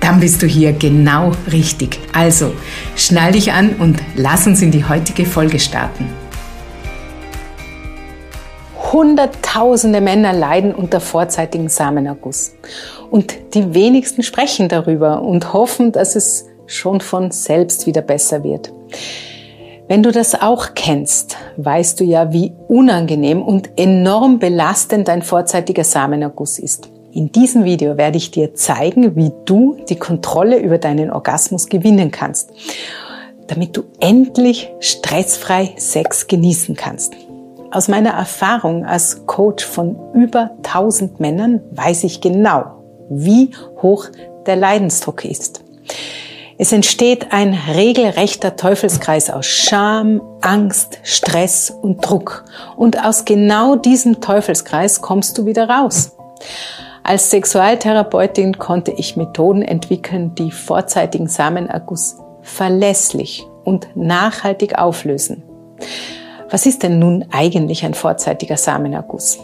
Dann bist du hier genau richtig. Also, schnall dich an und lass uns in die heutige Folge starten. Hunderttausende Männer leiden unter vorzeitigen Samenerguss. Und die wenigsten sprechen darüber und hoffen, dass es schon von selbst wieder besser wird. Wenn du das auch kennst, weißt du ja, wie unangenehm und enorm belastend dein vorzeitiger Samenerguss ist. In diesem Video werde ich dir zeigen, wie du die Kontrolle über deinen Orgasmus gewinnen kannst, damit du endlich stressfrei Sex genießen kannst. Aus meiner Erfahrung als Coach von über 1000 Männern weiß ich genau, wie hoch der Leidensdruck ist. Es entsteht ein regelrechter Teufelskreis aus Scham, Angst, Stress und Druck. Und aus genau diesem Teufelskreis kommst du wieder raus. Als Sexualtherapeutin konnte ich Methoden entwickeln, die vorzeitigen Samenerguss verlässlich und nachhaltig auflösen. Was ist denn nun eigentlich ein vorzeitiger Samenerguss?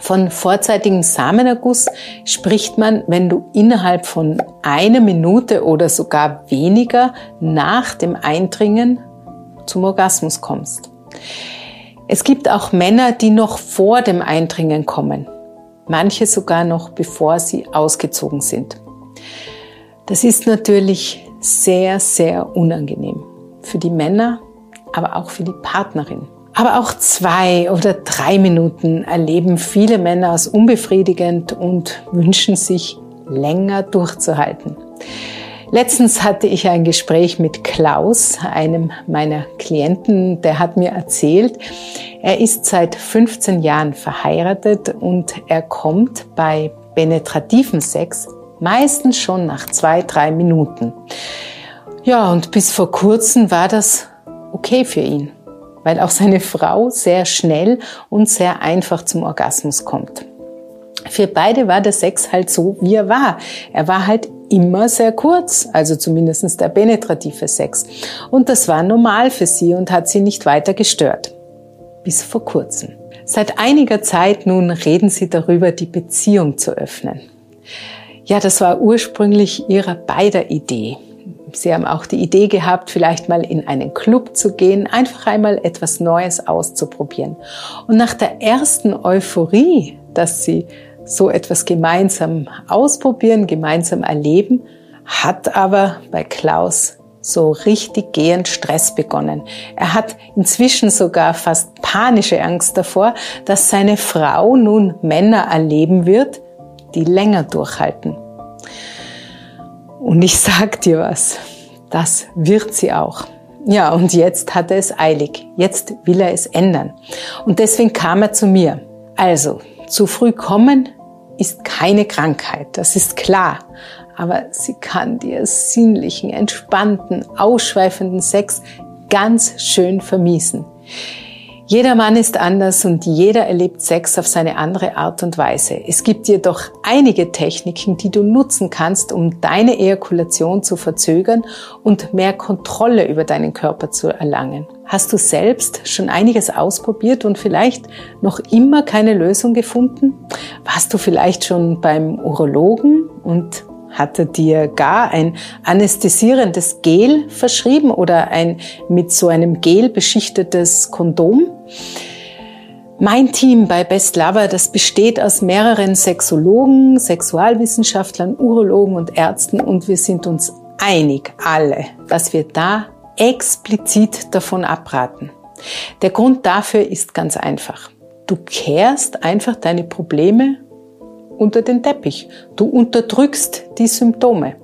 Von vorzeitigem Samenerguss spricht man, wenn du innerhalb von einer Minute oder sogar weniger nach dem Eindringen zum Orgasmus kommst. Es gibt auch Männer, die noch vor dem Eindringen kommen manche sogar noch bevor sie ausgezogen sind. Das ist natürlich sehr, sehr unangenehm für die Männer, aber auch für die Partnerin. Aber auch zwei oder drei Minuten erleben viele Männer als unbefriedigend und wünschen sich länger durchzuhalten. Letztens hatte ich ein Gespräch mit Klaus, einem meiner Klienten, der hat mir erzählt, er ist seit 15 Jahren verheiratet und er kommt bei penetrativen Sex meistens schon nach zwei, drei Minuten. Ja, und bis vor kurzem war das okay für ihn, weil auch seine Frau sehr schnell und sehr einfach zum Orgasmus kommt. Für beide war der Sex halt so, wie er war. Er war halt immer sehr kurz, also zumindestens der penetrative Sex. Und das war normal für sie und hat sie nicht weiter gestört. Bis vor kurzem. Seit einiger Zeit nun reden sie darüber, die Beziehung zu öffnen. Ja, das war ursprünglich ihrer beider Idee. Sie haben auch die Idee gehabt, vielleicht mal in einen Club zu gehen, einfach einmal etwas Neues auszuprobieren. Und nach der ersten Euphorie, dass sie so etwas gemeinsam ausprobieren, gemeinsam erleben, hat aber bei Klaus so richtig gehend Stress begonnen. Er hat inzwischen sogar fast panische Angst davor, dass seine Frau nun Männer erleben wird, die länger durchhalten. Und ich sag dir was, das wird sie auch. Ja, und jetzt hat er es eilig. Jetzt will er es ändern. Und deswegen kam er zu mir. Also, zu früh kommen ist keine Krankheit, das ist klar. Aber sie kann dir sinnlichen, entspannten, ausschweifenden Sex ganz schön vermiesen. Jeder Mann ist anders und jeder erlebt Sex auf seine andere Art und Weise. Es gibt jedoch einige Techniken, die du nutzen kannst, um deine Ejakulation zu verzögern und mehr Kontrolle über deinen Körper zu erlangen. Hast du selbst schon einiges ausprobiert und vielleicht noch immer keine Lösung gefunden? Warst du vielleicht schon beim Urologen und hatte dir gar ein anästhesierendes Gel verschrieben oder ein mit so einem Gel beschichtetes Kondom? Mein Team bei Best Lover, das besteht aus mehreren Sexologen, Sexualwissenschaftlern, Urologen und Ärzten und wir sind uns einig, alle, dass wir da explizit davon abraten. Der Grund dafür ist ganz einfach. Du kehrst einfach deine Probleme unter den Teppich. Du unterdrückst die Symptome.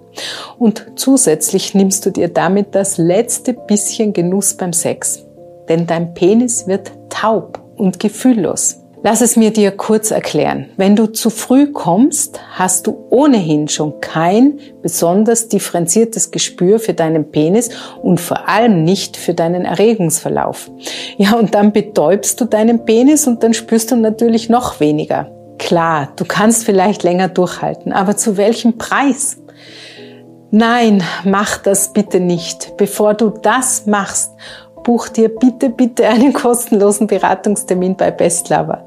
Und zusätzlich nimmst du dir damit das letzte bisschen Genuss beim Sex. Denn dein Penis wird taub und gefühllos. Lass es mir dir kurz erklären. Wenn du zu früh kommst, hast du ohnehin schon kein besonders differenziertes Gespür für deinen Penis und vor allem nicht für deinen Erregungsverlauf. Ja, und dann betäubst du deinen Penis und dann spürst du natürlich noch weniger. Klar, du kannst vielleicht länger durchhalten, aber zu welchem Preis? Nein, mach das bitte nicht. Bevor du das machst buch dir bitte, bitte einen kostenlosen Beratungstermin bei Bestlover.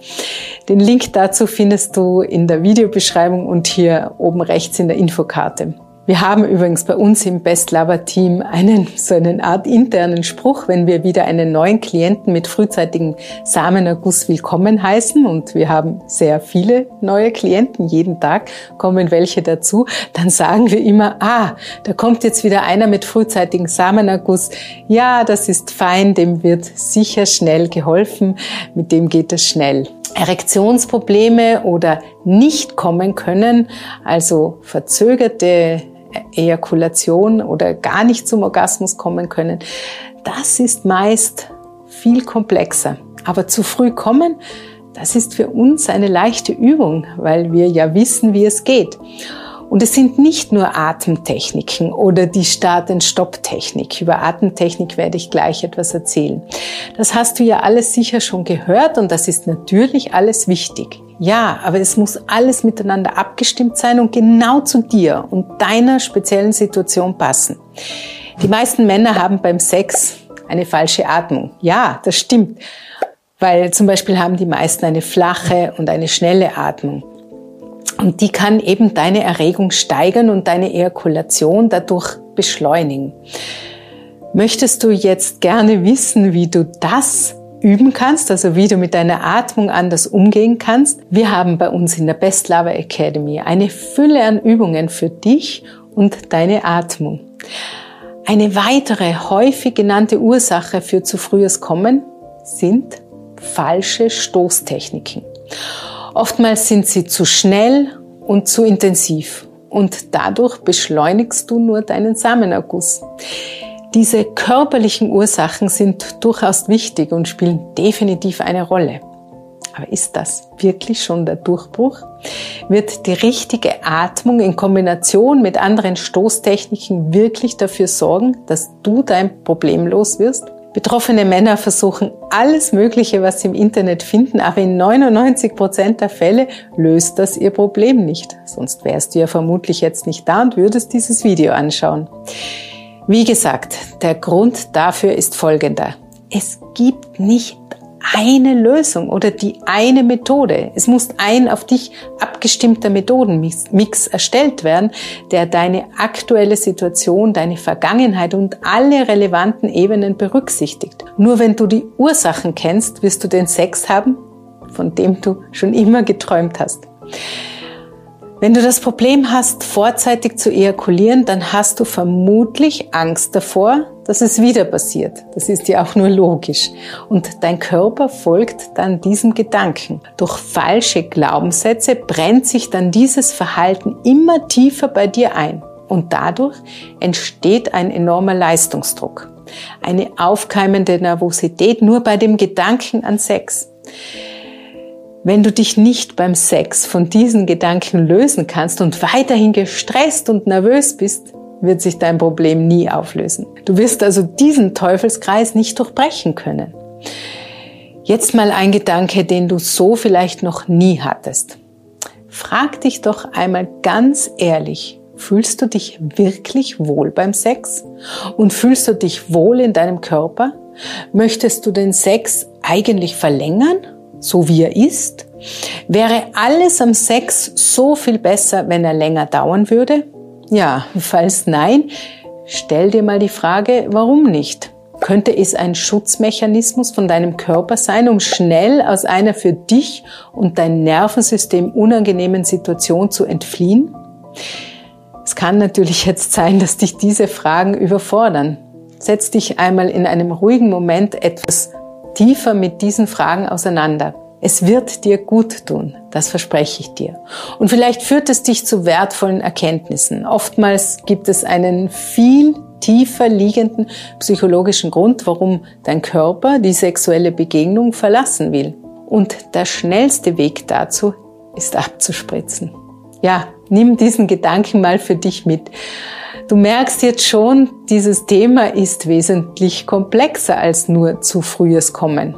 Den Link dazu findest du in der Videobeschreibung und hier oben rechts in der Infokarte. Wir haben übrigens bei uns im Best Lover Team einen, so eine Art internen Spruch, wenn wir wieder einen neuen Klienten mit frühzeitigem Samenerguss willkommen heißen und wir haben sehr viele neue Klienten, jeden Tag kommen welche dazu, dann sagen wir immer, ah, da kommt jetzt wieder einer mit frühzeitigem Samenerguss. Ja, das ist fein, dem wird sicher schnell geholfen, mit dem geht es schnell. Erektionsprobleme oder nicht kommen können, also verzögerte Ejakulation oder gar nicht zum Orgasmus kommen können, das ist meist viel komplexer. Aber zu früh kommen, das ist für uns eine leichte Übung, weil wir ja wissen, wie es geht. Und es sind nicht nur Atemtechniken oder die Start-and-Stop-Technik. Über Atemtechnik werde ich gleich etwas erzählen. Das hast du ja alles sicher schon gehört und das ist natürlich alles wichtig. Ja, aber es muss alles miteinander abgestimmt sein und genau zu dir und deiner speziellen Situation passen. Die meisten Männer haben beim Sex eine falsche Atmung. Ja, das stimmt. Weil zum Beispiel haben die meisten eine flache und eine schnelle Atmung. Und die kann eben deine Erregung steigern und deine Ejakulation dadurch beschleunigen. Möchtest du jetzt gerne wissen, wie du das üben kannst, also wie du mit deiner Atmung anders umgehen kannst. Wir haben bei uns in der Best Lover Academy eine Fülle an Übungen für dich und deine Atmung. Eine weitere häufig genannte Ursache für zu frühes Kommen sind falsche Stoßtechniken. Oftmals sind sie zu schnell und zu intensiv und dadurch beschleunigst du nur deinen Samenerguss. Diese körperlichen Ursachen sind durchaus wichtig und spielen definitiv eine Rolle. Aber ist das wirklich schon der Durchbruch? Wird die richtige Atmung in Kombination mit anderen Stoßtechniken wirklich dafür sorgen, dass du dein Problem los wirst? Betroffene Männer versuchen alles Mögliche, was sie im Internet finden, aber in 99 Prozent der Fälle löst das ihr Problem nicht. Sonst wärst du ja vermutlich jetzt nicht da und würdest dieses Video anschauen. Wie gesagt, der Grund dafür ist folgender. Es gibt nicht eine Lösung oder die eine Methode. Es muss ein auf dich abgestimmter Methodenmix erstellt werden, der deine aktuelle Situation, deine Vergangenheit und alle relevanten Ebenen berücksichtigt. Nur wenn du die Ursachen kennst, wirst du den Sex haben, von dem du schon immer geträumt hast. Wenn du das Problem hast, vorzeitig zu ejakulieren, dann hast du vermutlich Angst davor, dass es wieder passiert. Das ist ja auch nur logisch. Und dein Körper folgt dann diesem Gedanken. Durch falsche Glaubenssätze brennt sich dann dieses Verhalten immer tiefer bei dir ein. Und dadurch entsteht ein enormer Leistungsdruck. Eine aufkeimende Nervosität nur bei dem Gedanken an Sex. Wenn du dich nicht beim Sex von diesen Gedanken lösen kannst und weiterhin gestresst und nervös bist, wird sich dein Problem nie auflösen. Du wirst also diesen Teufelskreis nicht durchbrechen können. Jetzt mal ein Gedanke, den du so vielleicht noch nie hattest. Frag dich doch einmal ganz ehrlich, fühlst du dich wirklich wohl beim Sex? Und fühlst du dich wohl in deinem Körper? Möchtest du den Sex eigentlich verlängern so wie er ist? Wäre alles am Sex so viel besser, wenn er länger dauern würde? Ja, falls nein, stell dir mal die Frage, warum nicht? Könnte es ein Schutzmechanismus von deinem Körper sein, um schnell aus einer für dich und dein Nervensystem unangenehmen Situation zu entfliehen? Es kann natürlich jetzt sein, dass dich diese Fragen überfordern. Setz dich einmal in einem ruhigen Moment etwas tiefer mit diesen Fragen auseinander. Es wird dir gut tun, das verspreche ich dir. Und vielleicht führt es dich zu wertvollen Erkenntnissen. Oftmals gibt es einen viel tiefer liegenden psychologischen Grund, warum dein Körper die sexuelle Begegnung verlassen will. Und der schnellste Weg dazu ist abzuspritzen. Ja, nimm diesen Gedanken mal für dich mit. Du merkst jetzt schon, dieses Thema ist wesentlich komplexer als nur zu frühes Kommen.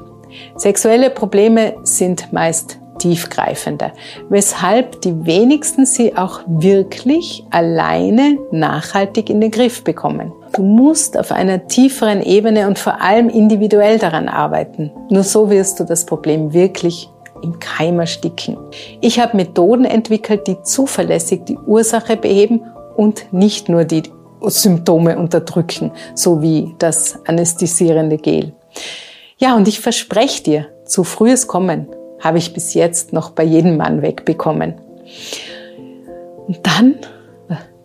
Sexuelle Probleme sind meist tiefgreifender, weshalb die wenigsten sie auch wirklich alleine nachhaltig in den Griff bekommen. Du musst auf einer tieferen Ebene und vor allem individuell daran arbeiten. Nur so wirst du das Problem wirklich im Keim ersticken. Ich habe Methoden entwickelt, die zuverlässig die Ursache beheben und nicht nur die Symptome unterdrücken, so wie das anästhesierende Gel. Ja, und ich verspreche dir, zu frühes Kommen habe ich bis jetzt noch bei jedem Mann wegbekommen. Und dann,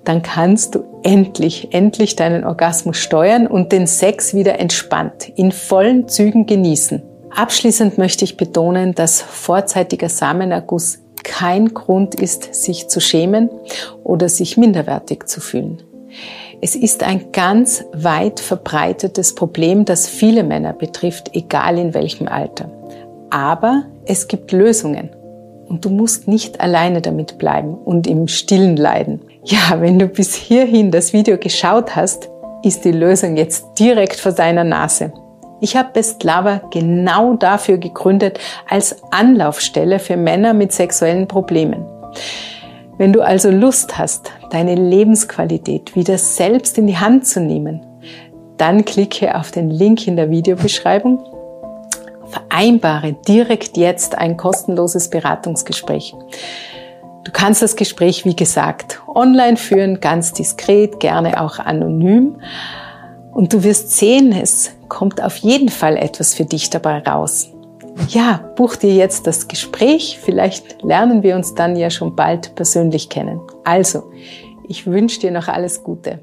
dann kannst du endlich, endlich deinen Orgasmus steuern und den Sex wieder entspannt, in vollen Zügen genießen. Abschließend möchte ich betonen, dass vorzeitiger Samenerguss kein Grund ist, sich zu schämen oder sich minderwertig zu fühlen. Es ist ein ganz weit verbreitetes Problem, das viele Männer betrifft, egal in welchem Alter. Aber es gibt Lösungen und du musst nicht alleine damit bleiben und im Stillen leiden. Ja, wenn du bis hierhin das Video geschaut hast, ist die Lösung jetzt direkt vor deiner Nase. Ich habe Best Lover genau dafür gegründet als Anlaufstelle für Männer mit sexuellen Problemen. Wenn du also Lust hast, deine Lebensqualität wieder selbst in die Hand zu nehmen, dann klicke auf den Link in der Videobeschreibung vereinbare direkt jetzt ein kostenloses Beratungsgespräch. Du kannst das Gespräch, wie gesagt, online führen, ganz diskret, gerne auch anonym. Und du wirst sehen, es kommt auf jeden Fall etwas für dich dabei raus. Ja, buch dir jetzt das Gespräch. Vielleicht lernen wir uns dann ja schon bald persönlich kennen. Also, ich wünsche dir noch alles Gute.